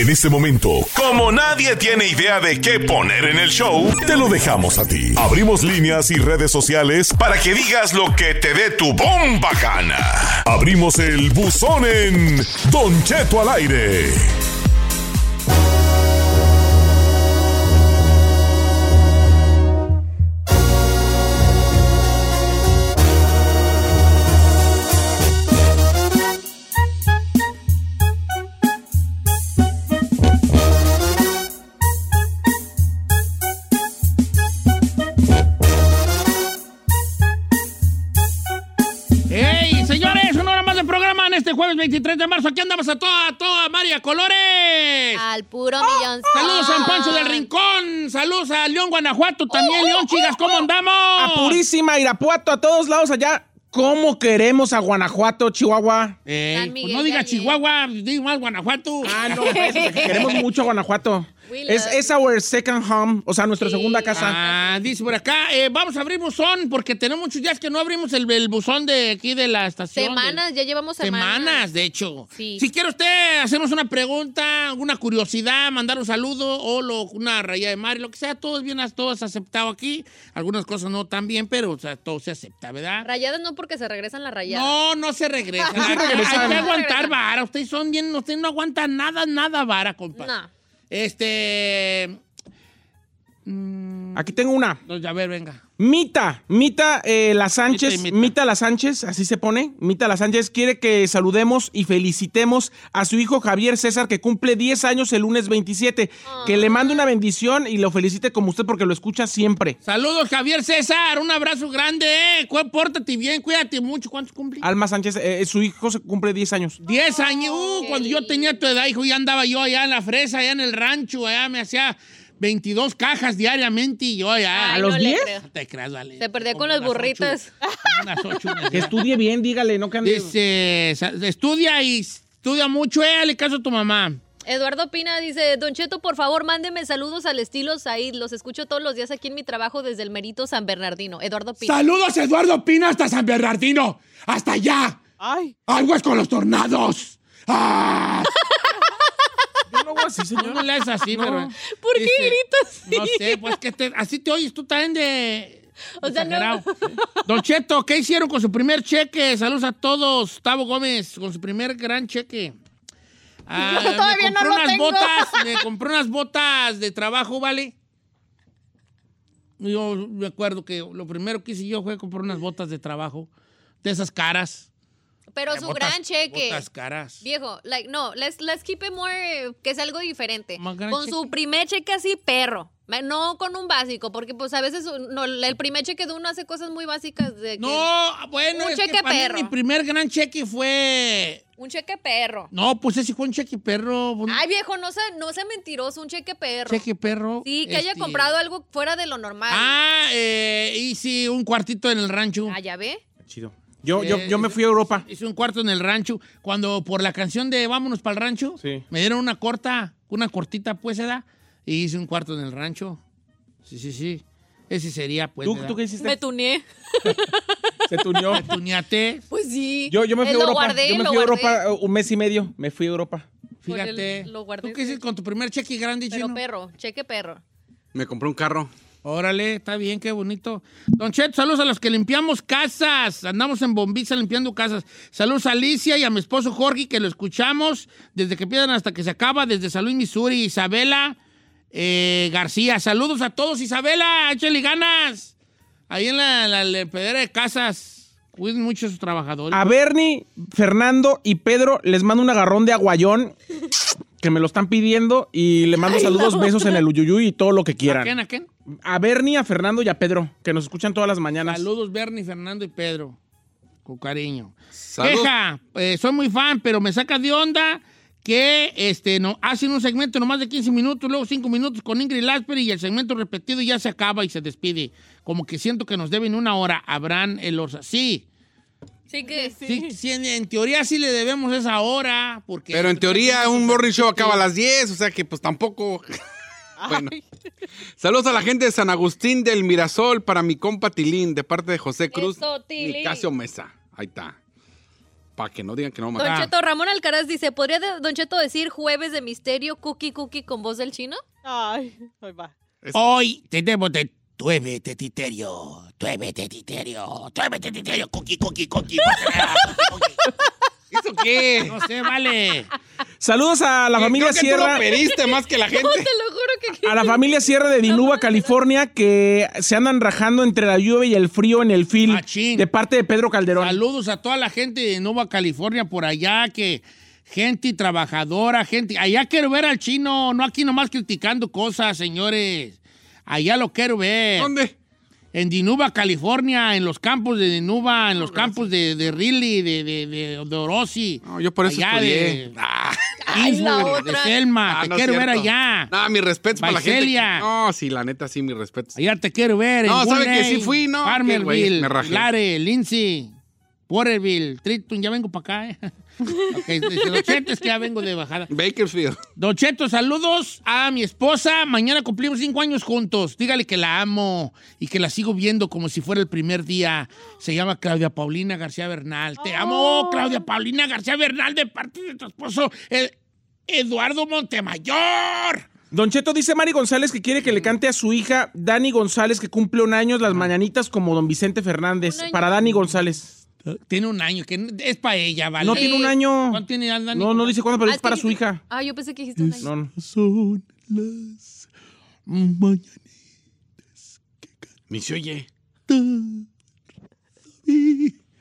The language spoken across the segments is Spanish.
En este momento, como nadie tiene idea de qué poner en el show, te lo dejamos a ti. Abrimos líneas y redes sociales para que digas lo que te dé tu bomba gana. Abrimos el buzón en Don Cheto al aire. 23 de marzo. Aquí andamos a toda, a toda María Colores. Al puro millón. Saludos a San Pancho del Rincón. Saludos a León, Guanajuato. También, León, chicas, ¿cómo andamos? A Purísima, Irapuato, a todos lados allá. ¿Cómo queremos a Guanajuato, Chihuahua? Ey, pues Miguel no diga. Chihuahua, diga más Guanajuato. Ah, no, queremos mucho a Guanajuato. Es, es our second home, o sea, nuestra Sí. segunda casa. Ah, dice por acá, eh, vamos a abrir buzón porque tenemos muchos días que no abrimos el, el buzón de aquí de la estación. Semanas, ya llevamos semanas. Semanas, de hecho. Sí. Si quiere usted hacernos una pregunta, alguna curiosidad, mandar un saludo o lo- una raya de mar, lo que sea, todo es bien, todo es aceptado aquí. Algunas cosas no tan bien, pero o sea, todo se acepta, ¿verdad? Rayadas no porque se regresan las rayadas. No, no se regresa. Sí Hay, regresan. hay que aguantar Regresan. vara. Ustedes son bien, ustedes no aguantan nada, nada vara, compa. No. Este. Aquí tengo una. A ver, venga. Mita, Mita eh, La Sánchez, Mita y Mita. Mita. La Sánchez, así se pone. Mita La Sánchez quiere que saludemos y felicitemos a su hijo Javier César, que cumple 10 años el lunes 27. Que le mande una bendición y lo felicite como usted porque lo escucha siempre. Saludos, Javier César. Un abrazo grande, eh. Pórtate bien, cuídate mucho. ¿Cuántos cumple? Alma Sánchez, eh, su hijo se cumple 10 años. 10 años. Uh, cuando yo tenía tu edad, hijo, ya andaba yo allá en la fresa, allá en el rancho, allá me hacía 22 cajas diariamente y yo allá. Ay, los no le 10? creo. No te creas, vale. Se Como con las burritas. unas ocho, unas Que estudie bien, dígale, no que ande- Dice, estudia y estudia mucho, eh, hazle caso a tu mamá. Eduardo Pina dice, Don Cheto, por favor, mándeme saludos al estilo Said. Los escucho todos los días aquí en mi trabajo desde el Merito San Bernardino. Eduardo Pina. Saludos, Eduardo Pina, hasta San Bernardino. ¡Hasta allá! Ay, ¡Aguas con los tornados! ¡Ah! yo no voy así, No, señor. no le haces así, pero... ¿Por qué dice, gritas así? No sé, pues que te- así te oyes tú también de... O sea, no. Don Cheto, ¿qué hicieron con su primer cheque? Saludos a todos. Gustavo Gómez, con su primer gran cheque. Ah, Yo todavía me no compró lo unas tengo. botas, me compró unas botas de trabajo, ¿vale? Yo me acuerdo que lo primero que hice yo fue comprar unas botas de trabajo, de esas caras. Pero su botas- gran cheque. Botas caras. Viejo, like, no, let's, let's keep it more, eh, que es algo diferente. Con su primer cheque así, perro. No con un básico, porque pues a veces no, el primer cheque de uno hace cosas muy básicas de que- No, bueno, Un es que cheque mí perro. mi primer gran cheque fue... Un cheque perro. No, pues ese fue un cheque perro. Ay, viejo, no sea, no sea mentiroso, un cheque perro. cheque perro. Sí, que haya este, comprado algo fuera de lo normal. Ah, eh, hice un cuartito en el rancho. Ah, ¿ya ve? Chido. Yo, yo, Eh, yo me fui a Europa. Hice un cuarto en el rancho. Cuando por la canción de Vámonos para el rancho, Sí. me dieron una corta, una cortita, pues, ¿edad? Y hice un cuarto en el rancho. Sí, sí, sí. Ese sería, pues. ¿Tú, ¿verdad? ¿Tú qué hiciste? Me tuneé. Se tuneó. Me tuñaté. Pues sí. Yo, yo me Eh, fui a lo Europa. guardé, yo me lo fui a. Europa uh, un mes y medio. Me fui a Europa. El- Fíjate. lo guardé, ¿Tú qué hiciste con tu primer cheque grande, Pero chino? perro, cheque perro. Me compré un carro. Órale, está bien, qué bonito. Don Cheto, saludos a los que limpiamos casas. Andamos en Bombiza limpiando casas. Saludos a Alicia y a mi esposo Jorge, que lo escuchamos desde que empiezan hasta que se acaba, desde San Luis, Missouri. Isabela eh, García, saludos a todos. Isabela, échale ganas. Ahí en la, la, la pedera de casas. Cuiden mucho a sus trabajadores. A Bernie, Fernando y Pedro les mando un agarrón de aguayón que me lo están pidiendo y le mando saludos, besos en el uyuyuy y todo lo que ¿A quieran. quién, a quién? A Bernie, a Fernando y a Pedro, que nos escuchan todas las mañanas. Saludos, Bernie, Fernando y Pedro. Con cariño. Salud. Queja, eh, soy muy fan, pero me saca de onda que este, no, hacen un segmento nomás de 15 minutos, luego 5 minutos con Ingrid Lasper y el segmento repetido ya se acaba y se despide. Como que siento que nos deben una hora. Habrán el Orsa. Sí, Sí que sí, sí, en, en teoría sí le debemos esa hora. Porque Pero en teoría un morning show acaba a las 10, o sea que pues tampoco... bueno. Saludos a la gente de San Agustín del Mirasol para mi compa Tilín, de parte de José Cruz Eso, y Casio Mesa. Ahí está. Para que no digan que no me Don Ah. Cheto, Ramón Alcaraz dice, ¿podría de- Don Cheto decir jueves de misterio, cookie cookie con voz del chino? Ay, ahí va. Hoy tenemos de tuévete titerio, tuévete titerio, tuévete titerio, cookie, cookie, cookie. ¿Eso qué? No sé, vale. Saludos a la familia Creo que tú lo Sierra. pediste más que la gente. No, te lo juro que... A la familia Sierra de Dinuba, California, que se andan rajando entre la lluvia y el frío en el fil Machín. de parte de Pedro Calderón. Saludos a toda la gente de Nueva California por allá, que gente trabajadora, gente. Allá quiero ver al chino, no aquí nomás criticando cosas, señores. Allá lo quiero ver. ¿Dónde? En Dinuba, California, en los campos de Dinuba, en los campos de, de Riley, de, de, de, de Orosi. No, yo por eso Allá estudié. de- Ah, Ay, la Innsbruck, de otra. Selma, ah, te no quiero ver allá. No, mi respeto para la gente. No, sí, la neta, sí, mi respeto. Allá te quiero ver. No, en ¿sabe que sí fui, no? Farmerville. Lare, Lindsay, Porterville, Triton, ya vengo para acá, ¿eh? ok, dice Don Cheto, es que ya vengo de bajada. Bakersfield. Don Cheto, saludos a mi esposa. Mañana cumplimos cinco años juntos. Dígale que la amo y que la sigo viendo como si fuera el primer día. Se llama Claudia Paulina García Bernal. Te amo, Claudia Paulina García Bernal, de parte de tu esposo, el Eduardo Montemayor. Don Cheto dice Mari González que quiere que le cante a su hija Dani González, que cumple un año las mañanitas como don Vicente Fernández. Para DaniGonzález. Tiene un año, que es para ella, ¿vale? No tiene un año. ¿Cuánto tiene Dani No, no dice cuándo, pero Ah, es para que su hija. Ah, yo pensé que dijiste un año. No, no. Son las mañanitas. Ni se oye.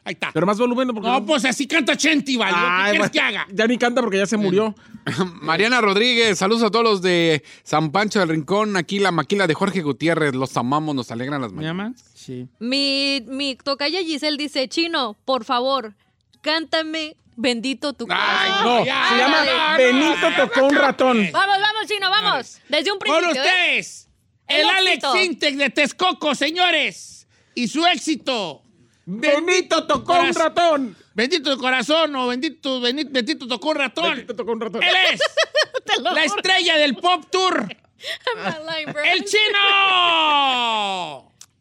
Ahí está. Pero más volumen. Porque No, pues así canta Chenti, ¿vale? ¿Qué Ay, quieres que haga? Ya ni canta porque ya se murió. Mariana Rodríguez, saludos a todos los de San Pancho del Rincón. Aquí la maquila de Jorge Gutiérrez. Los amamos, nos alegran las ¿Me mañanas. llamas? Sí. Mi, mi tocaya Giselle dice, Chino, por favor, cántame Bendito tu Ay, corazón". No, ya, se llama ya, Benito tocó un ratón. Vamos, vamos, Chino, vamos. Desde un Con principio. ¿eh? ustedes, el, El Alex. Sintek de Texcoco, señores. Y su éxito. Benito tocó un Corazón. ratón. Bendito de corazón o bendito, bendito, bendito tocó un ratón. Benito tocó un ratón. Él es la estrella del Pop Tour, lying, el chino.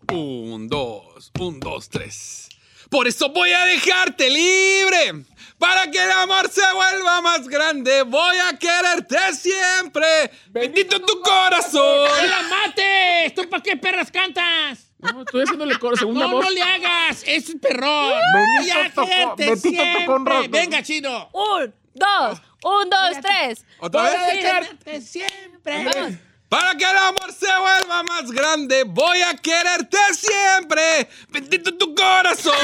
Un, dos, un, dos, tres. Por eso voy a dejarte libre. Para que el amor se vuelva más grande, voy a quererte siempre. Bendito tu corazón. ¡No la mates! ¿Tú para qué perras cantas? No, estoy haciéndole coro, segunda No, voz. no le hagas. Es un perrón. Benito tocó- Betito tocó un. Venga, chino. Un, dos, un, dos, tres. ¿Otra vez? siempre. Vamos. Para que el amor se vuelva más grande, voy a quererte siempre. Bendito tu corazón.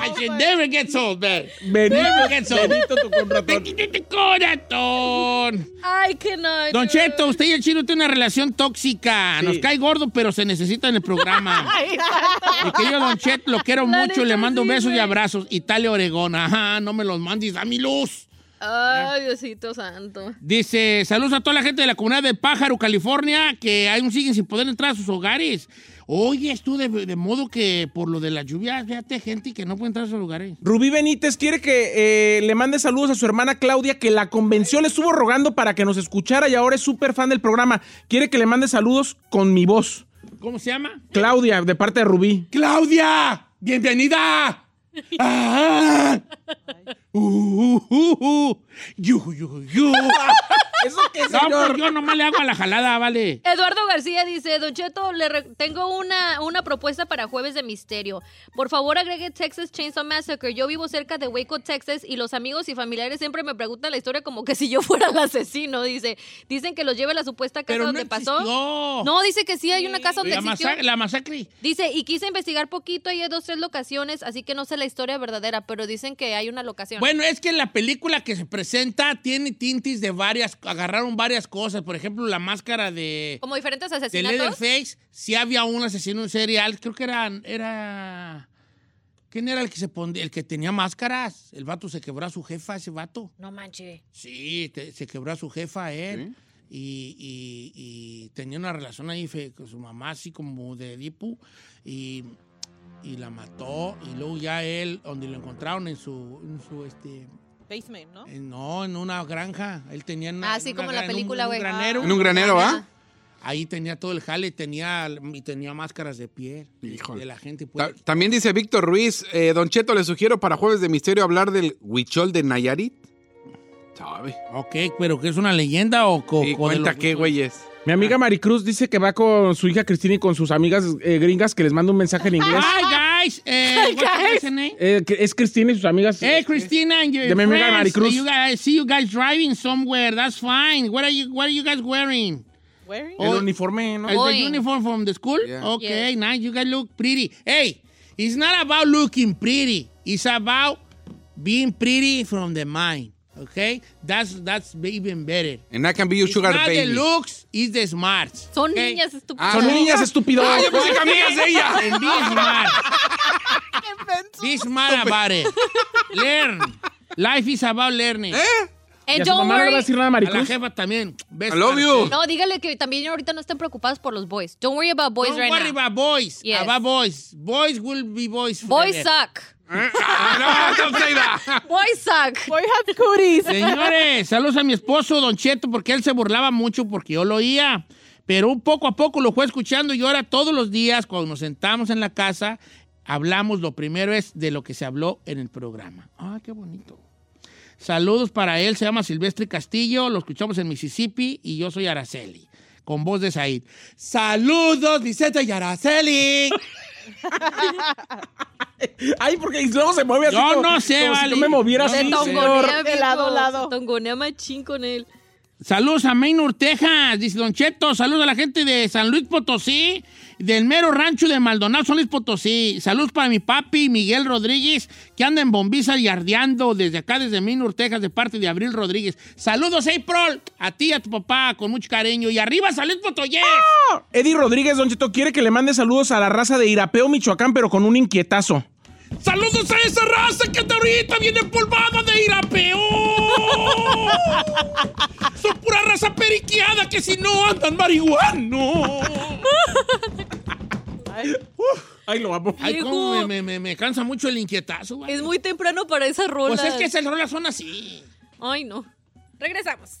I should never get old, man. Never gets old. Benito tocó un ratón. Bendito tu corazón. Ay, que no. Don Cheto, usted y el chino tienen una relación tóxica. Sí. Nos cae gordo, pero se necesita en el programa. Mi querido Don Cheto, lo quiero La mucho. Le mando sí, besos y abrazos. Italia, Oregón. Ajá, no me los mandes a mi luz. Ay, Diosito santo. Dice, saludos a toda la gente de la comunidad de Pájaro, California, que aún siguen sin poder entrar a sus hogares. Oye, tú de, de modo que por lo de la lluvia, fíjate, gente que no puede entrar a sus lugares. Rubí Benítez quiere que eh, le mande saludos a su hermana Claudia, que la convenció, le estuvo rogando para que nos escuchara y ahora es súper fan del programa. Quiere que le mande saludos con mi voz. ¿Cómo se llama? Claudia, de parte de Rubí. ¡Claudia! ¡Bienvenida! ¡Ah! Uh, uh, uh, uh. Yu, yu, yu. ¿Eso qué, No, señor? pues yo nomás le hago a la jalada, vale. Eduardo García dice, Don Cheto, le re- tengo una, una propuesta para Jueves de Misterio. Por favor, agregue Texas Chainsaw Massacre. Yo vivo cerca de Waco, Texas, y los amigos y familiares siempre me preguntan la historia como que si yo fuera el asesino, dice. Dicen que los lleve a la supuesta casa Pero no donde pasó. existió. No, dice que sí hay una casa donde La, existió. masa- la masacre. Dice, y quise investigar poquito y hay dos, tres locaciones, así que no sé la historia verdadera, pero dicen que hay una locación. Bueno, es que la película que se presenta tiene tintes de varias, agarraron varias cosas. Por ejemplo, la máscara de, como diferentes de asesinatos. Leatherface, sí había un asesino serial, creo que era, era, ¿quién era el que se pondría, el que tenía máscaras? El vato se quebró a su jefa, ese vato. No manches. Sí, te- se quebró a su jefa él. Y, y- y tenía una relación ahí fe- con su mamá, así como de Dipu. Y, y la mató. Y luego ya él, donde lo encontraron en su, en su este. Basement, ¿no? en- no, en una granja. Él tenía una, Ah, sí, en como una en la gra- un- película, en un, güey. granero. En un granero. ¿va? Ahí tenía todo el jale, tenía, y tenía máscaras de piel. Híjole. De la gente. Ta- Pues. También dice Víctor Ruiz, eh, Don Cheto, le sugiero para Jueves de Misterio hablar del huichol de Nayarit. ¿Sabe? Ok, pero ¿qué es una leyenda o, co- Y o de cuenta los- qué, güeyes. Mi amiga Maricruz dice que va con su hija Cristina y con sus amigas eh, gringas que les manda un mensaje en inglés. Hi, guys. Eh, what's your name? Eh, que es Cristina y sus amigas. Hey, Christina and your De mi amiga friends. Maricruz. You guys, I see you guys driving somewhere. That's fine. What are you What are you guys wearing? Wearing? el uniforme, ¿no? Is the uniform from the school? Yeah. Okay, Yes. nice. You guys look pretty. Hey, it's not about looking pretty. It's about being pretty from the mind. Okay, that's that's even better. And I can be your It's sugar not the baby. looks, it's the smarts. Son okay? niñas estúpidas. Son niñas estúpidos. Ah, yo pensé que amigas de ella. And be smart. be smart about it. Learn. Life is about learning. ¿Eh? ¿Y And a su don't mamá no le va a worry. decir nada a A la Maricruz? jefa también. Best I love you. No, dígale que también ahorita no estén preocupados por los boys. Don't worry about boys Don't right worry now. about boys. Yes. About boys. Boys will be boys Boys forever. suck. Ah, no, don't say that. Boys suck. Boy have cooties. Señores, saludos a mi esposo, Don Cheto, porque él se burlaba mucho porque yo lo oía. Pero un poco a poco lo fue escuchando y ahora todos los días cuando nos sentamos en la casa hablamos, lo primero es de lo que se habló en el programa. Ah, qué bonito. Saludos para él, se llama Silvestre Castillo, lo escuchamos en Mississippi y yo soy Araceli, con voz de Said. Saludos, Vicente y Araceli. Ay, porque luego se mueve así. Yo como- no sé, como si vale. yo me moviera así, no señor. tongonea, De lado a lado. Se tongonea machín con él. Saludos a Maynor, Texas, dice Don Cheto. Saludos a la gente de San Luis Potosí, del mero rancho de Maldonado, San Potosí. Saludos para mi papi Miguel Rodríguez, que anda en Bombiza y ardeando desde acá, desde Maynor, Texas, de parte de Abril Rodríguez. Saludos, April, a ti y a tu papá, con mucho cariño. Y arriba, San Luis Potosí. Eddie Rodríguez, Don Cheto, quiere que le mande saludos a la raza de Irapeo, Michoacán, pero con un inquietazo. Saludos a esa raza que hasta ahorita viene empolvada de Irapeo. Son pura raza periqueada que si no andan marihuano. Ay, lo amo. Ay, cómo me, me- me- me cansa mucho el inquietazo. güey. Es muy temprano para esa rola. Pues es que esas rolas son así. Ay, no. Regresamos.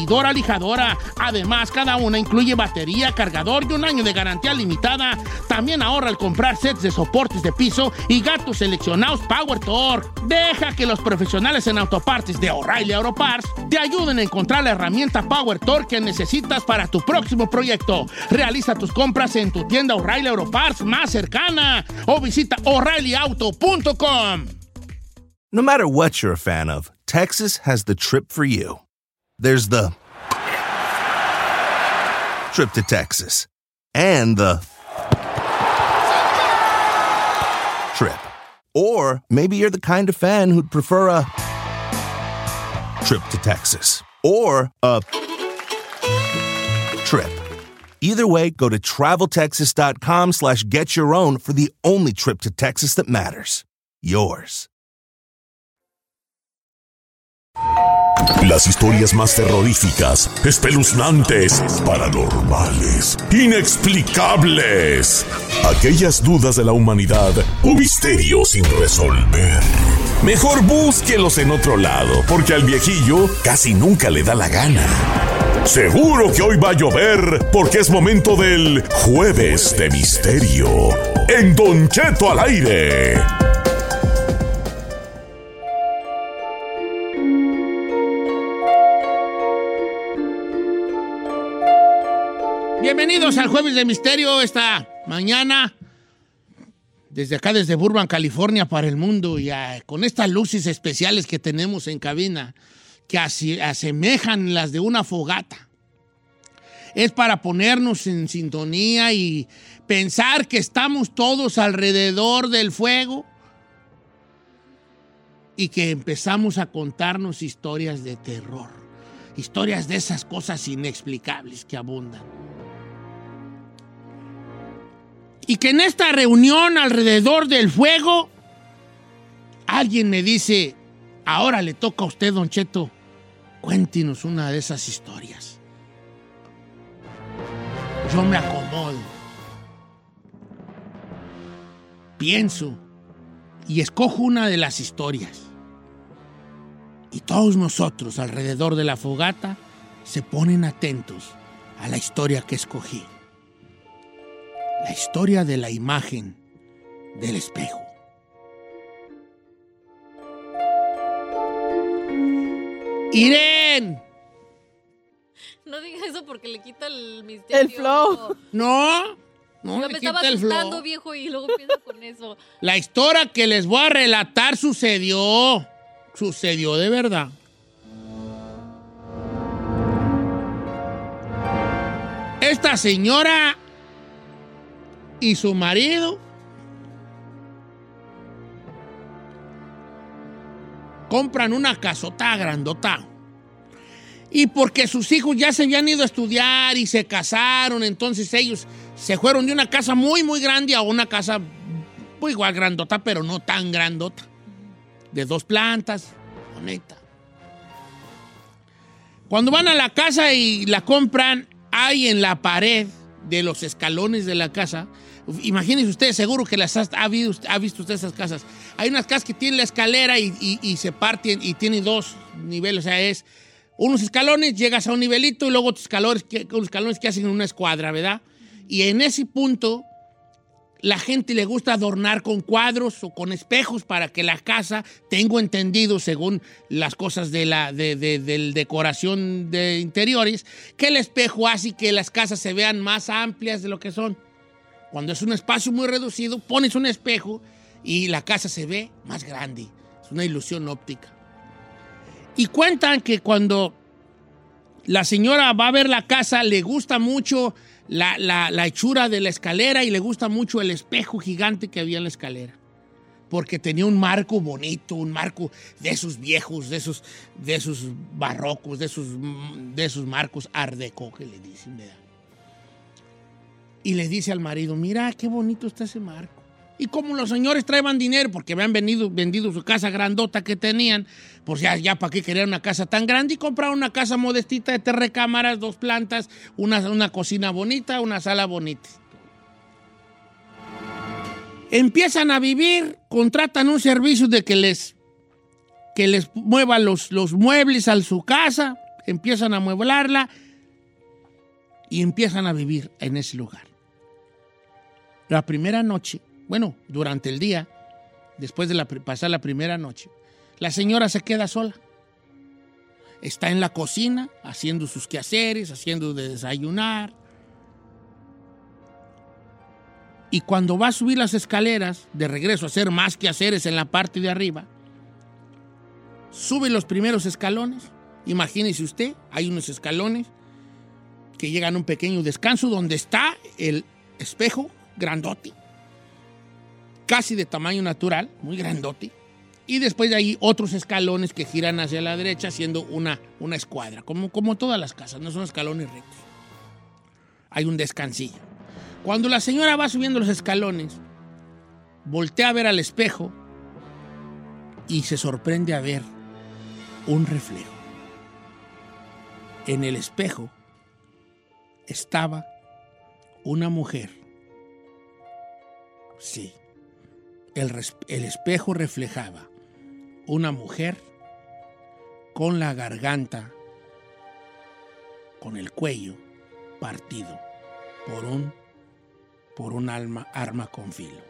pulidora lijadora. Además, cada una incluye batería, cargador y un año de garantía limitada. También ahorra al comprar sets de soportes de piso y gatos seleccionados Power Torque. Deja que los profesionales en autopartes de O'Reilly Auto Parts te ayuden a encontrar la herramienta Power Torque que necesitas para tu próximo proyecto. Realiza tus compras en tu tienda O'Reilly Auto Parts más cercana o visita o'ReillyAuto.com. No matter what you're a fan of, Texas has the trip for you. There's the trip to Texas and the trip. Or maybe you're the kind of fan who'd prefer a trip to Texas or a trip. Either way, go to traveltexas.com slash get your own for the only trip to Texas that matters. Yours. Las historias más terroríficas, espeluznantes, paranormales, inexplicables. Aquellas dudas de la humanidad o misterios sin resolver. Mejor búsquelos en otro lado, porque al viejillo casi nunca le da la gana. Seguro que hoy va a llover, porque es momento del Jueves de Misterio. En Don Cheto al aire. Al Jueves de Misterio esta mañana. Desde acá, desde Burbank, California, para el mundo. Y ah, con estas luces especiales que tenemos en cabina, que así- asemejan las de una fogata. Es para ponernos en sintonía y pensar que estamos todos alrededor del fuego y que empezamos a contarnos historias de terror. Historias de esas cosas inexplicables que abundan. Y que en esta reunión alrededor del fuego, alguien me dice, ahora le toca a usted, don Cheto, cuéntenos una de esas historias. Yo me acomodo, pienso y escojo una de las historias. Y todos nosotros alrededor de la fogata se ponen atentos a la historia que escogí. La historia de la imagen del espejo. Irene. No diga eso porque le quita el misterio. El flow. No, no Yo le me estaba quita el flow. asustando, viejo, y luego empieza con eso. La historia que les voy a relatar sucedió. Sucedió de verdad. Esta señora y su marido compran una casota grandota. Y porque sus hijos ya se habían ido a estudiar y se casaron, entonces ellos se fueron de una casa muy, muy grande a una casa pues igual grandota, pero no tan grandota. De dos plantas, bonita. Cuando van a la casa y la compran, hay en la pared de los escalones de la casa, imagínense ustedes, seguro que las ha, visto, ha visto usted esas casas. Hay unas casas que tienen la escalera y, se parten y tienen dos niveles, o sea, es unos escalones, llegas a un nivelito y luego otros escalones que, escalones que hacen una escuadra, ¿verdad? Y en ese punto la gente le gusta adornar con cuadros o con espejos para que la casa, tengo entendido según las cosas de la decoración de interiores, que el espejo hace que las casas se vean más amplias de lo que son. Cuando es un espacio muy reducido, pones un espejo y la casa se ve más grande. Es una ilusión óptica. Y cuentan que cuando la señora va a ver la casa, le gusta mucho la, la- la hechura de la escalera y le gusta mucho el espejo gigante que había en la escalera. Porque tenía un marco bonito, un marco de esos viejos, de esos, de esos barrocos, de esos, de esos marcos art deco que le dicen. Y le dice al marido, mira qué bonito está ese marco. Y como los señores traían dinero porque habían vendido, vendido su casa grandota que tenían, pues ya, ya para qué querían una casa tan grande y compraron una casa modestita de tres recámaras, dos plantas, una, una cocina bonita, una sala bonita. Empiezan a vivir, contratan un servicio de que les, que les mueva los, los muebles a su casa, empiezan a mueblarla y empiezan a vivir en ese lugar. La primera noche, bueno, durante el día, después de la, pasar la primera noche, la señora se queda sola. Está en la cocina haciendo sus quehaceres, haciendo de desayunar. Y cuando va a subir las escaleras, de regreso a hacer más quehaceres en la parte de arriba, sube los primeros escalones. Imagínese usted, hay unos escalones que llegan a un pequeño descanso donde está el espejo grandote. casi de tamaño natural, muy grandote. Y después de ahí otros escalones que giran hacia la derecha haciendo una, una escuadra, como, como todas las casas, no son escalones rectos. Hay un descansillo. Cuando la señora va subiendo los escalones, voltea a ver al espejo y se sorprende a ver un reflejo. En el espejo estaba una mujer. Sí, el, espejo reflejaba una mujer con la garganta, con el cuello partido por un, por un alma, arma con filo.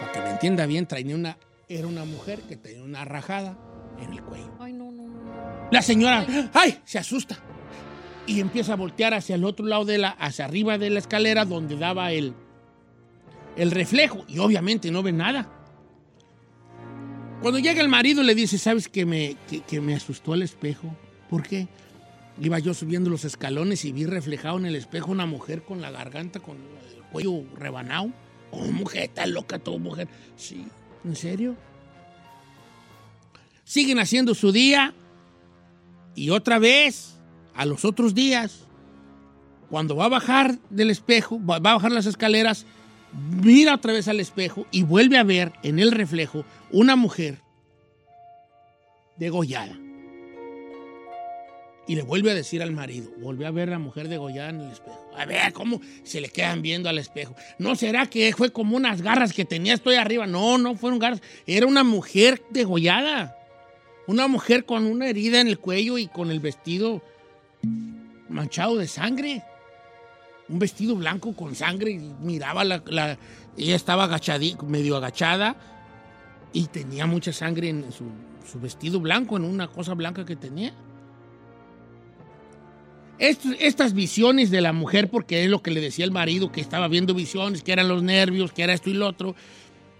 Para que me entienda bien, traía una, era una mujer que tenía una rajada en el cuello. Ay, no, no, no. La señora, ¡ay! Se asusta. Y empieza a voltear hacia el otro lado de la, hacia arriba de la escalera donde daba el, el reflejo. Y obviamente no ve nada. Cuando llega el marido le dice, ¿sabes que me, que, me asustó el espejo? ¿Por qué? Iba yo subiendo los escalones y vi reflejado en el espejo una mujer con la garganta, con el cuello rebanado. Oh, mujer, está loca tu mujer. Sí, ¿en serio? Siguen haciendo su día y otra vez, a los otros días, cuando va a bajar del espejo, va a bajar las escaleras, mira otra vez al espejo y vuelve a ver en el reflejo una mujer degollada. Y le vuelve a decir al marido, vuelve a ver a la mujer degollada en el espejo. A ver, ¿cómo se le quedan viendo al espejo? ¿No será que fue como unas garras que tenía estoy arriba? No, no fueron garras. Era una mujer degollada. Una mujer con una herida en el cuello y con el vestido manchado de sangre. Un vestido blanco con sangre. Y miraba la, la- ella estaba agachadí- medio agachada y tenía mucha sangre en su, vestido blanco, en una cosa blanca que tenía. Est- estas visiones de la mujer, porque es lo que le decía el marido, que estaba viendo visiones, que eran los nervios, que era esto y lo otro,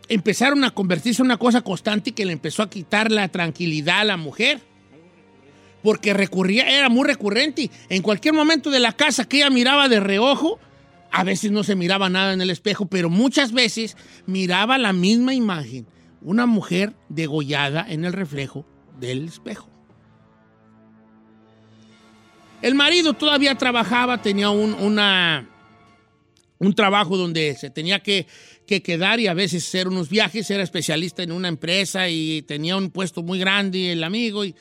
empezaron a convertirse en una cosa constante que le empezó a quitar la tranquilidad a la mujer. Porque recurría, era muy recurrente. En cualquier momento de la casa que ella miraba de reojo, a veces no se miraba nada en el espejo, pero muchas veces miraba la misma imagen. Una mujer degollada en el reflejo del espejo. El marido todavía trabajaba, tenía un, una, un trabajo donde se tenía que, que quedar y a veces hacer unos viajes, era especialista en una empresa y tenía un puesto muy grande, el amigo, y,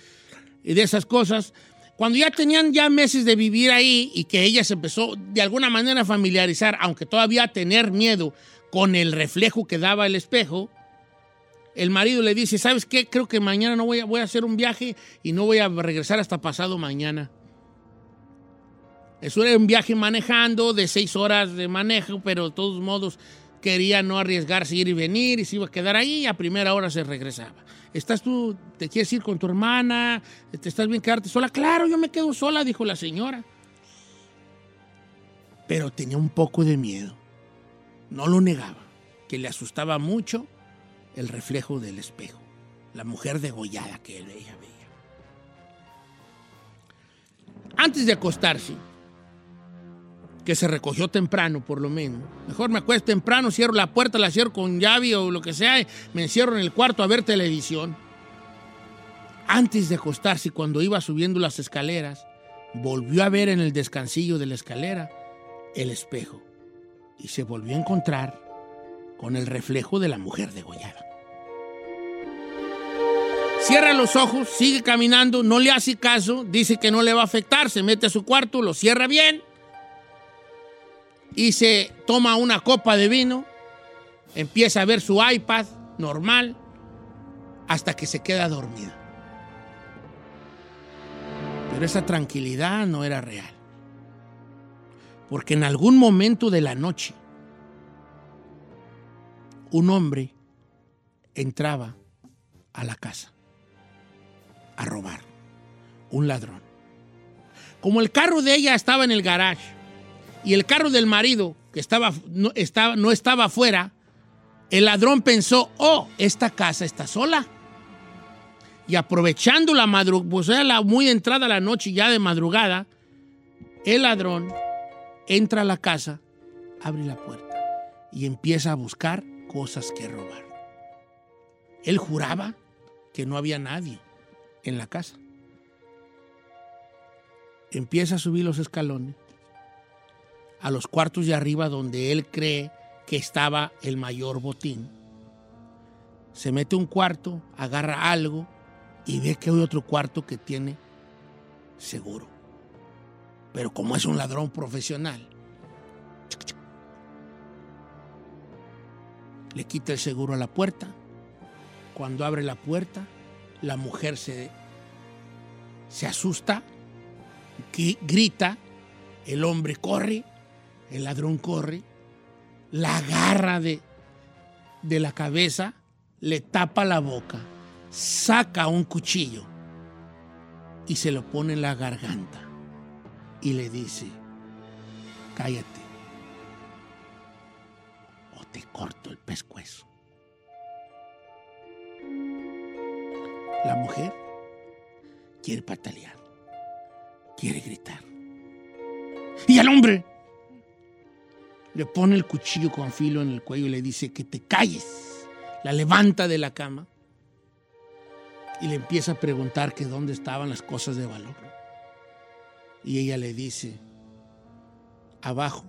y de esas cosas. Cuando ya tenían ya meses de vivir ahí y que ella se empezó de alguna manera a familiarizar, aunque todavía a tener miedo con el reflejo que daba el espejo, el marido le dice, ¿sabes qué? Creo que mañana no voy a, voy a hacer un viaje y no voy a regresar hasta pasado mañana. Eso era un viaje manejando de seis horas de manejo, pero de todos modos quería no arriesgarse ir y venir y se iba a quedar ahí y a primera hora se regresaba. ¿Estás tú, te quieres ir con tu hermana? ¿Te estás bien quedarte sola? Claro, yo me quedo sola, dijo la señora. Pero tenía un poco de miedo. No lo negaba, que le asustaba mucho el reflejo del espejo, la mujer degollada que ella veía. Antes de acostarse, que se recogió temprano por lo menos. Mejor me acuesto temprano, cierro la puerta, la cierro con llave o lo que sea, me encierro en el cuarto a ver televisión. Antes de acostarse, cuando iba subiendo las escaleras, volvió a ver en el descansillo de la escalera el espejo y se volvió a encontrar con el reflejo de la mujer degollada. Cierra los ojos, sigue caminando, no le hace caso, dice que no le va a afectar, se mete a su cuarto, lo cierra bien y se toma una copa de vino, empieza a ver su iPad normal hasta que se queda dormida. Pero esa tranquilidad no era real. Porque en algún momento de la noche, un hombre entraba a la casa a robar. Un ladrón. Como el carro de ella estaba en el garage y el carro del marido, que estaba, no, estaba, no estaba afuera, el ladrón pensó, oh, esta casa está sola. Y aprovechando la madrugada, pues era la muy entrada la noche ya de madrugada, el ladrón entra a la casa, abre la puerta y empieza a buscar cosas que robar. Él juraba que no había nadie en la casa. Empieza a subir los escalones a los cuartos de arriba donde él cree que estaba el mayor botín. Se mete un cuarto, agarra algo y ve que hay otro cuarto que tiene seguro. Pero como es un ladrón profesional, le quita el seguro a la puerta. Cuando abre la puerta, la mujer se, se asusta, gri- grita, el hombre corre, el ladrón corre, la agarra de, de la cabeza, le tapa la boca, saca un cuchillo y se lo pone en la garganta y le dice, cállate o te corto el pescuezo. La mujer quiere patalear, quiere gritar. Y el hombre le pone el cuchillo con filo en el cuello y le dice que te calles. La levanta de la cama y le empieza a preguntar que dónde estaban las cosas de valor. Y ella le dice, abajo,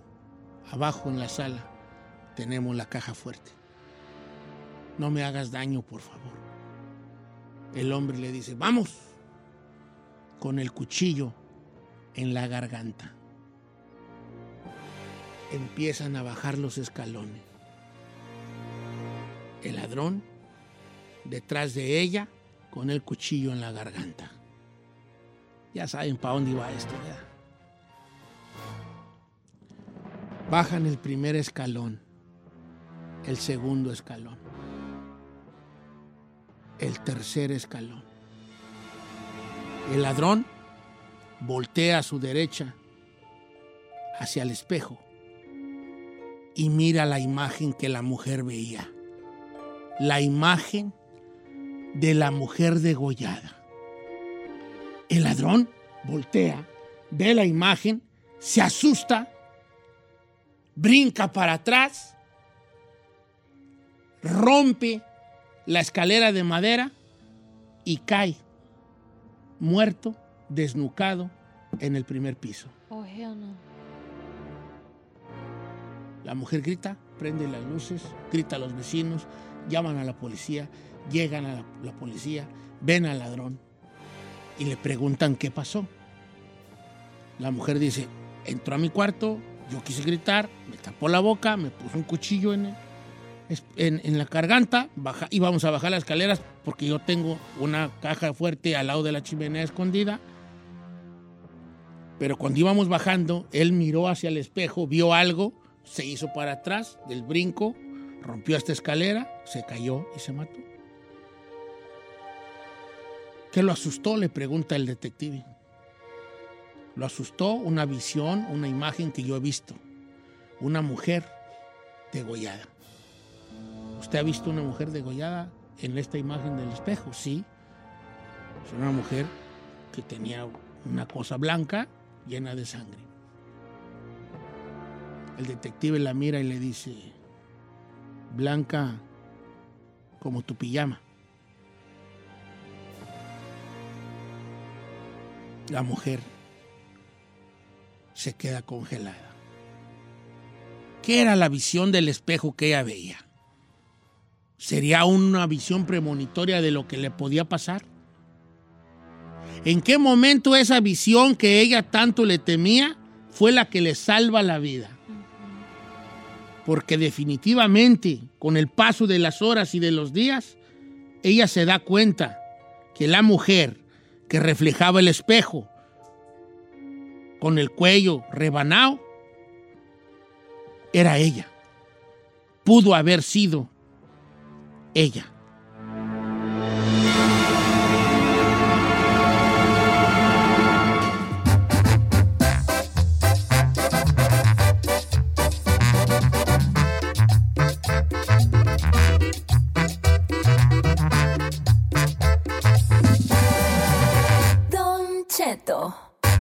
abajo en la sala tenemos la caja fuerte. No me hagas daño, por favor. El hombre le dice, vamos, con el cuchillo en la garganta. Empiezan a bajar los escalones. El ladrón, detrás de ella, con el cuchillo en la garganta. Ya saben para dónde iba esto. Bajan el primer escalón, el segundo escalón, el tercer escalón. El ladrón voltea a su derecha hacia el espejo y mira la imagen que la mujer veía. La imagen de la mujer degollada. El ladrón voltea, ve la imagen, se asusta, brinca para atrás, rompe la escalera de madera y cae muerto, desnucado en el primer piso. Oh, no. La mujer grita, prende las luces, grita a los vecinos, llaman a la policía, llegan a la, policía, ven al ladrón y le preguntan qué pasó. La mujer dice, entró a mi cuarto, yo quise gritar, me tapó la boca, me puso un cuchillo en, en la garganta, baja, íbamos a bajar las escaleras porque yo tengo una caja fuerte al lado de la chimenea escondida. Pero cuando íbamos bajando, él miró hacia el espejo, vio algo, se hizo para atrás del brinco, rompió esta escalera, se cayó y se mató. ¿Qué lo asustó? Le pregunta el detective. Lo asustó una visión, una imagen que yo he visto. Una mujer degollada. ¿Usted ha visto una mujer degollada en esta imagen del espejo? Sí. Es una mujer que tenía una cosa blanca llena de sangre. El detective la mira y le dice, blanca como tu pijama. La mujer se queda congelada. ¿Qué era la visión del espejo que ella veía? ¿Sería una visión premonitoria de lo que le podía pasar? ¿En qué momento esa visión que ella tanto le temía fue la que le salva la vida? Porque definitivamente, con el paso de las horas y de los días, ella se da cuenta que la mujer que reflejaba el espejo con el cuello rebanado era ella. Pudo haber sido ella.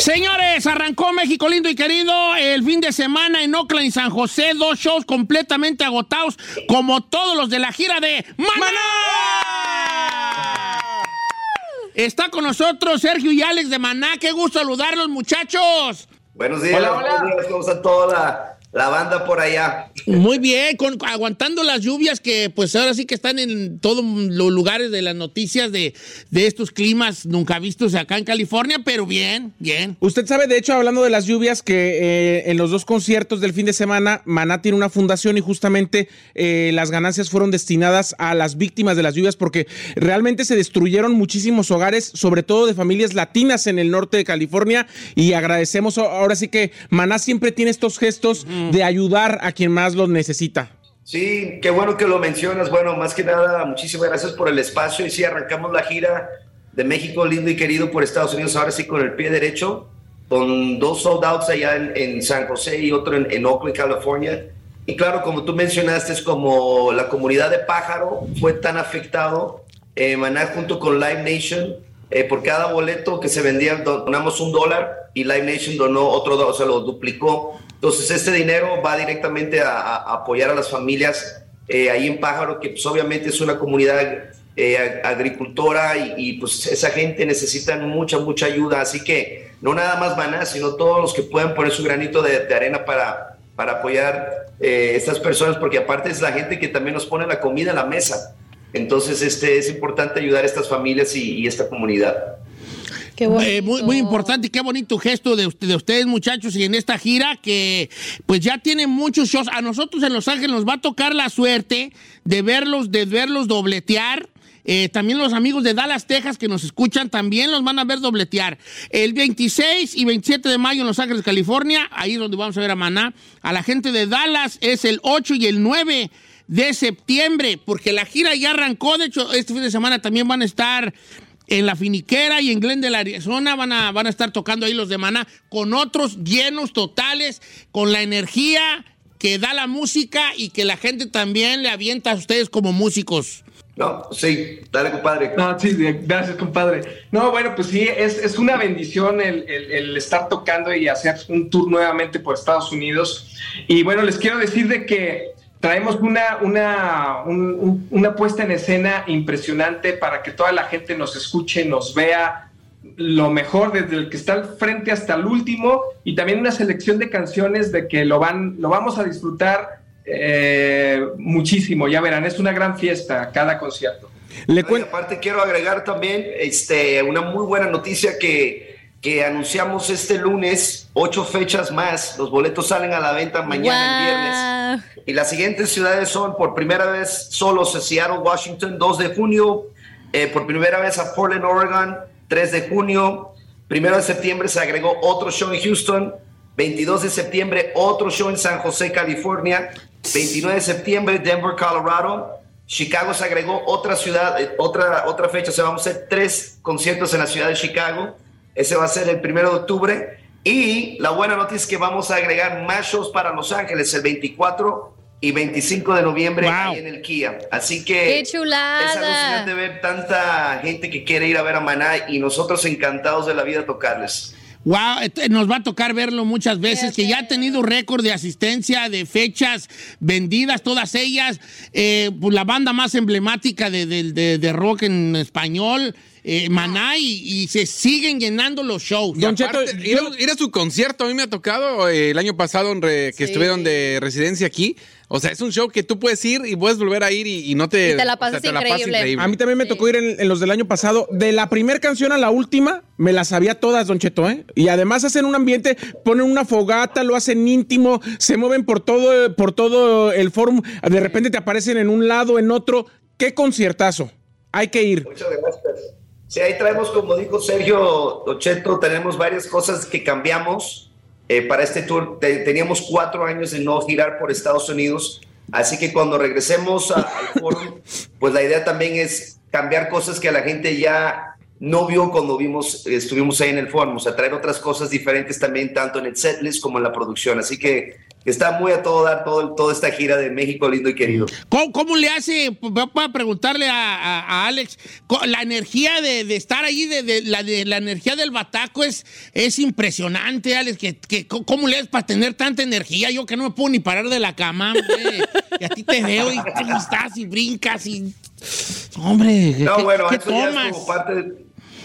Señores, arrancó México lindo y querido el fin de semana en Oakland y San José, dos shows completamente agotados, como todos los de la gira de Maná. Está con nosotros Sergio y Alex de Maná, qué gusto saludarlos muchachos. Buenos días, buenos días, ¿cómo está toda la, la banda por allá? Muy bien, con, aguantando las lluvias que pues ahora sí que están en todos los lugares de las noticias de, de estos climas nunca vistos acá en California, pero bien, bien. Usted sabe, de hecho, hablando de las lluvias, que eh, en los dos conciertos del fin de semana, Maná tiene una fundación y justamente eh, las ganancias fueron destinadas a las víctimas de las lluvias porque realmente se destruyeron muchísimos hogares, sobre todo de familias latinas en el norte de California y agradecemos ahora sí que Maná siempre tiene estos gestos de ayudar a quien más los necesita. Sí, qué bueno que lo mencionas. Bueno, más que nada, muchísimas gracias por el espacio. Y sí, arrancamos la gira de México lindo y querido por Estados Unidos, ahora sí con el pie derecho, con dos sold outs allá en, en San José y otro en, en, Oakland, California. Y claro, como tú mencionaste, es como la comunidad de Pájaro fue tan afectado, eh, Maná junto con Live Nation, eh, por cada boleto que se vendía donamos un dólar y Live Nation donó otro o sea, lo duplicó. Entonces, este dinero va directamente a, a apoyar a las familias eh, ahí en Pájaro, que pues, obviamente es una comunidad eh, agricultora y, pues esa gente necesita mucha, mucha ayuda. Así que no nada más Maná, sino todos los que puedan poner su granito de, de arena para, para apoyar eh, estas personas, porque aparte es la gente que también nos pone la comida en la mesa. Entonces, este, es importante ayudar a estas familias y, y esta comunidad. Eh, muy, muy importante y qué bonito gesto de, de, ustedes, muchachos, y en esta gira que pues ya tienen muchos shows. A nosotros en Los Ángeles nos va a tocar la suerte de verlos, de verlos dobletear. Eh, también los amigos de Dallas, Texas, que nos escuchan, también los van a ver dobletear. El 26 y 27 de mayo en Los Ángeles, California, ahí es donde vamos a ver a Maná. A la gente de Dallas es el 8 y el 9 de septiembre, porque la gira ya arrancó. De hecho, este fin de semana también van a estar en la Finiquera y en Glendale, Arizona, van a, van a estar tocando ahí los de Maná, con otros llenos totales, con la energía que da la música y que la gente también le avienta a ustedes como músicos. No, sí, dale, compadre. No, sí, gracias, compadre. No, bueno, pues sí, es, es una bendición el, el, el, estar tocando y hacer un tour nuevamente por Estados Unidos. Y bueno, les quiero decir de que traemos una, una, un, una puesta en escena impresionante para que toda la gente nos escuche, nos vea lo mejor desde el que está al frente hasta el último y también una selección de canciones de que lo, van, lo vamos a disfrutar eh, muchísimo, ya verán, es una gran fiesta cada concierto. Le no, aparte quiero agregar también este, una muy buena noticia que, que anunciamos este lunes, ocho fechas más, los boletos salen a la venta mañana wow. viernes. Y las siguientes ciudades son por primera vez solo Seattle, Washington, 2 de junio, eh, por primera vez a Portland, Oregon, 3 de junio, primero de septiembre se agregó otro show en Houston, 22 de septiembre otro show en San José, California, 29 de septiembre Denver, Colorado, Chicago se agregó otra ciudad, eh, otra, otra fecha, o sea, vamos a hacer tres conciertos en la ciudad de Chicago, ese va a ser el primero de octubre, y la buena noticia es que vamos a agregar más shows para Los Ángeles el 24 y 25 de noviembre wow. ahí en el Kia. Así que ¡Qué chulada! es alucinante ver tanta gente que quiere ir a ver a Maná y nosotros encantados de la vida tocarles. Wow, nos va a tocar verlo muchas veces, que ya ha tenido récord de asistencia, de fechas vendidas, todas ellas, eh, pues la banda más emblemática de, de, de, de rock en español. Eh, Maná y, y se siguen llenando los shows. Y aparte, ir, a, ir a su concierto, a mí me ha tocado eh, el año pasado en re- que Sí. estuvieron de residencia aquí. O sea, es un show que tú puedes ir y puedes volver a ir y, y no te... Y te la o sea, pasas increíble. A mí también me tocó ir en, en los del año pasado. De la primera canción a la última, me las sabía todas, Don Cheto, ¿eh? Y además hacen un ambiente, ponen una fogata, lo hacen íntimo, se mueven por todo, por todo el foro. De repente te aparecen en un lado, en otro. ¡Qué conciertazo! Hay que ir. Muchas gracias. Sí, ahí traemos, como dijo Sergio Ocheto, tenemos varias cosas que cambiamos eh, para este tour. Te- teníamos cuatro años de no girar por Estados Unidos, así que cuando regresemos a- al foro, pues la idea también es cambiar cosas que la gente ya no vio cuando vimos, estuvimos ahí en el foro, o sea, traer otras cosas diferentes también, tanto en el setlist como en la producción. Así que está muy a todo dar todo, toda esta gira de México lindo y querido. ¿Cómo, cómo le hace, para preguntarle a, a- a Alex, la energía de, de estar ahí, de, de- la, de, la energía del bataco es, es impresionante, Alex, que, que ¿cómo le haces para tener tanta energía? Yo que no me puedo ni parar de la cama, hombre, y a ti te veo y tú estás y brincas y... Hombre, No, ¿qué, bueno, qué eso ya es como parte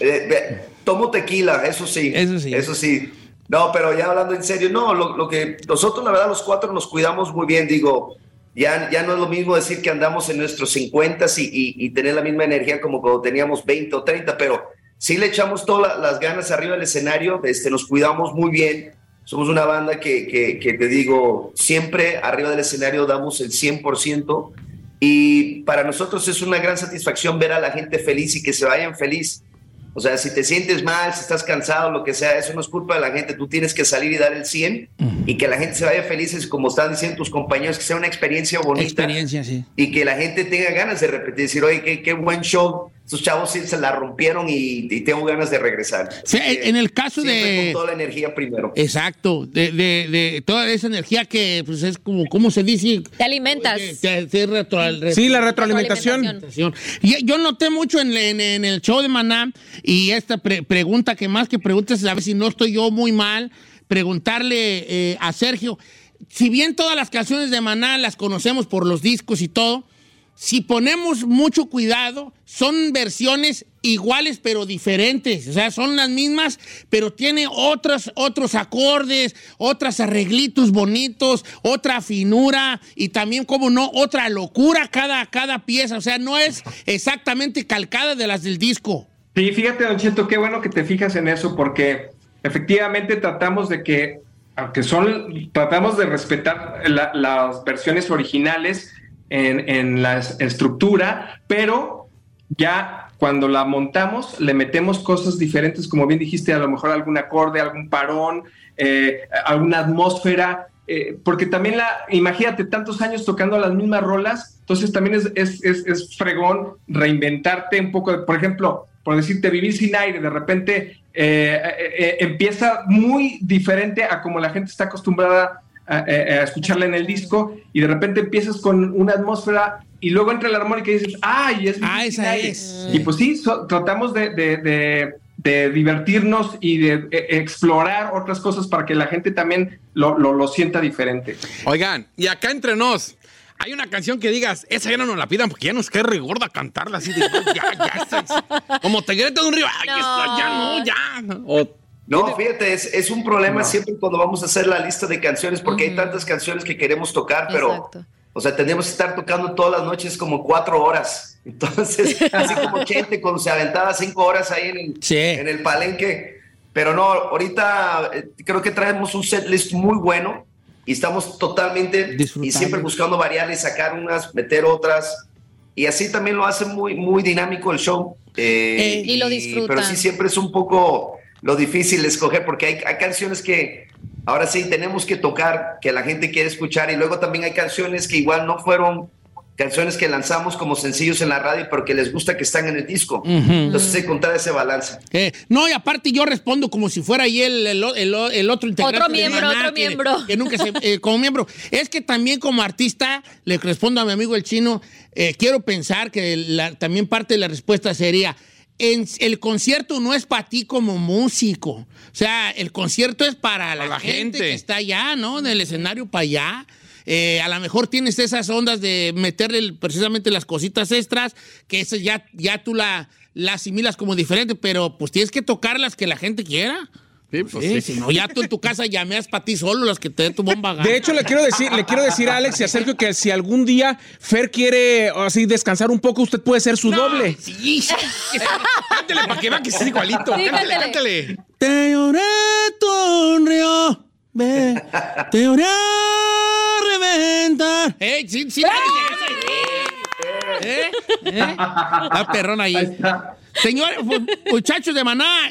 eh, tomo tequila, eso sí. Eso sí. Eso sí. No, pero ya hablando en serio, no, lo, lo que nosotros, la verdad, los cuatro nos cuidamos muy bien, digo, ya, ya no es lo mismo decir que andamos en nuestros 50 y, y, tener la misma energía como cuando teníamos 20 o 30, pero sí le echamos todas la- las ganas arriba del escenario, este, nos cuidamos muy bien. Somos una banda que, que, que te digo, siempre arriba del escenario damos el 100%. Y para nosotros es una gran satisfacción ver a la gente feliz y que se vayan feliz. O sea, si te sientes mal, si estás cansado, lo que sea, eso no es culpa de la gente. Tú tienes que salir y dar el 100 y que la gente se vaya feliz, es como están diciendo tus compañeros, que sea una experiencia bonita Experiencia, sí. y que la gente tenga ganas de repetir, decir, oye, qué, qué buen show, estos chavos sí se la rompieron y, y tengo ganas de regresar. Sí, en el caso de- Con toda la energía primero. Exacto, de, de, de toda esa energía que pues es como, ¿cómo se dice? Te alimentas. Te- te retro- Sí, la retroalimentación. Retroalimentación. Y yo noté mucho en, en- en el show de Maná y esta pre- pregunta que más que preguntas, a ver si no estoy yo muy mal, preguntarle eh, a Sergio, si bien todas las canciones de Maná las conocemos por los discos y todo, si ponemos mucho cuidado, son versiones iguales pero diferentes. O sea, son las mismas, pero tiene otros, otros acordes, otros arreglitos bonitos, otra finura y también, como no, otra locura cada, cada pieza. O sea, no es exactamente calcada de las del disco. Sí, fíjate, Don Cheto, qué bueno que te fijas en eso, porque efectivamente tratamos de que, aunque son, tratamos de respetar la- las versiones originales en, la es- estructura, pero ya cuando la montamos le metemos cosas diferentes, como bien dijiste, a lo mejor algún acorde, algún parón, eh, alguna atmósfera, eh, porque también la, imagínate, tantos años tocando las mismas rolas, entonces también es, es, es, fregón reinventarte un poco, de- por ejemplo, por decirte, vivir sin aire, de repente eh, empieza muy diferente a como la gente está acostumbrada a, a- escucharla en el disco, y de repente empiezas con una atmósfera y luego entra la armónica y dices, ¡ay! Es Ah, esa aire". es. Y pues sí, so- tratamos de, de- de- de divertirnos y de eh, explorar otras cosas para que la gente también lo, lo- lo sienta diferente. Oigan, y acá entre nos, hay una canción que digas, esa ya no nos la pidan porque ya nos cae re gorda cantarla así de, ya, ya, como te grita de un río, ay, esa ya no, ya. O- No, fíjate, es, es un problema siempre cuando vamos a hacer la lista de canciones, porque hay tantas canciones que queremos tocar, pero, Exacto. o sea, tenemos que estar tocando todas las noches como cuatro horas. Entonces, así como Chente cuando se aventaba cinco horas ahí en el, Sí. en el palenque. Pero no, ahorita eh, creo que traemos un set list muy bueno y estamos totalmente y siempre buscando variar y sacar unas, meter otras. Y así también lo hace muy, muy dinámico el show. Eh, Eh, y lo disfrutan. Pero sí, siempre es un poco lo difícil de escoger porque hay, hay canciones que ahora sí tenemos que tocar, que la gente quiere escuchar y luego también hay canciones que igual no fueron canciones que lanzamos como sencillos en la radio, pero que les gusta que están en el disco. Entonces hay que encontrar ese balance. Eh, no, y aparte yo respondo como si fuera ahí el, el, el- el otro integrante. Otro de miembro, Maná, otro que- miembro. Que nunca se, eh, como miembro. Es que también como artista, le respondo a mi amigo el chino, eh, quiero pensar que la- también parte de la respuesta sería, en, el concierto no es para ti como músico. O sea, el concierto es para la, la gente, gente. que está allá, ¿no? Del escenario para allá. Eh, a lo mejor tienes esas ondas de meterle precisamente las cositas extras, que eso ya, ya tú la, las asimilas como diferente, pero pues tienes que tocar las que la gente quiera. Sí, pues Sí, sí. Si no, ya tú en tu casa llameas para ti solo las que te dé tu bomba gana. De hecho, le quiero decir, le quiero decir a Alex y a Sergio que si algún día Fer quiere así descansar un poco, usted puede ser su doble. Sí, Cántale para que vean que es igualito. Sí, cántale, cántale. Te lloré tu río, ve, te lloré a reventar. ¡Eh, sí, sí! ¿Eh? ¿Eh? La perrona ahí. Señores, muchachos de Maná,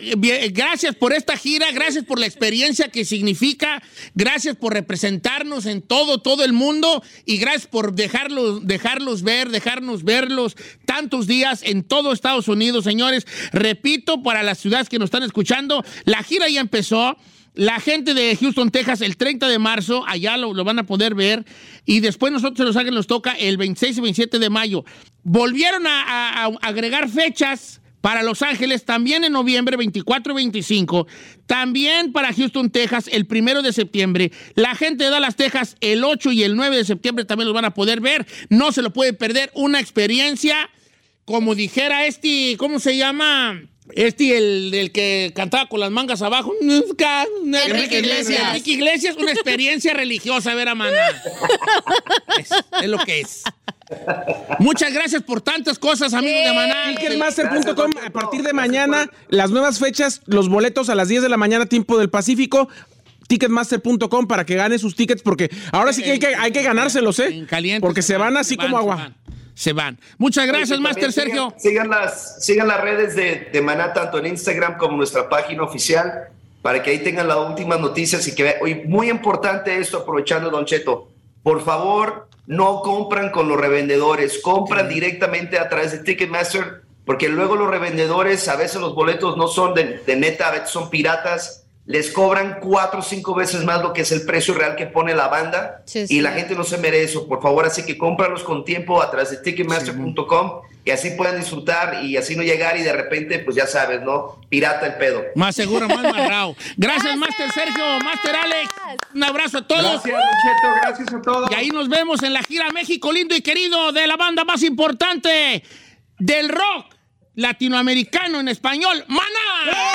gracias por esta gira, gracias por la experiencia que significa, gracias por representarnos en todo, todo el mundo y gracias por dejarlos, dejarlos ver, dejarnos verlos tantos días en todo Estados Unidos, señores. Repito, para las ciudades que nos están escuchando, la gira ya empezó. La gente de Houston, Texas, el 30 de marzo, allá lo, van a poder ver. Y después nosotros en Los Ángeles nos toca el 26 y 27 de mayo. Volvieron a, a- agregar fechas para Los Ángeles también en noviembre 24 y 25. También para Houston, Texas, el 1 de septiembre. La gente de Dallas, Texas, el 8 y el 9 de septiembre también los van a poder ver. No se lo puede perder. Una experiencia, como dijera este, ¿cómo se llama? Este, el, el que cantaba con las mangas abajo. Enrique Iglesias. Enrique Iglesias, una experiencia religiosa ver a Maná. Es, es lo que es. Muchas gracias por tantas cosas, amigos de Maná. Ticketmaster.com a partir de mañana, las nuevas fechas, los boletos a las 10 de la mañana, tiempo del Pacífico. Ticketmaster.com para que gane sus tickets, porque ahora sí que hay que, hay que ganárselos, ¿eh? porque se van así como agua. Se van. Muchas gracias, Master Sergio. Sigan, sigan las, sigan las redes de, de Maná, tanto en Instagram como nuestra página oficial, para que ahí tengan las últimas noticias y que vean. Oye, muy importante esto, aprovechando, Don Cheto. Por favor, no compran con los revendedores, compran directamente a través de Ticketmaster, porque luego los revendedores, a veces los boletos no son de, de neta, a veces son piratas. Les cobran cuatro o cinco veces más lo que es el precio real que pone la banda Sí, y sí. la gente no se merece eso. Por favor, así que cómpralos con tiempo a través de ticketmaster.com y así puedan disfrutar y así no llegar y de repente, pues ya sabes, ¿no? Pirata el pedo. Más seguro, más marrao. Gracias, Master Sergio, Master Alex. Un abrazo a todos. Gracias, Cheto, gracias a todos. Y ahí nos vemos en la gira México lindo y querido de la banda más importante del rock latinoamericano en español, Maná.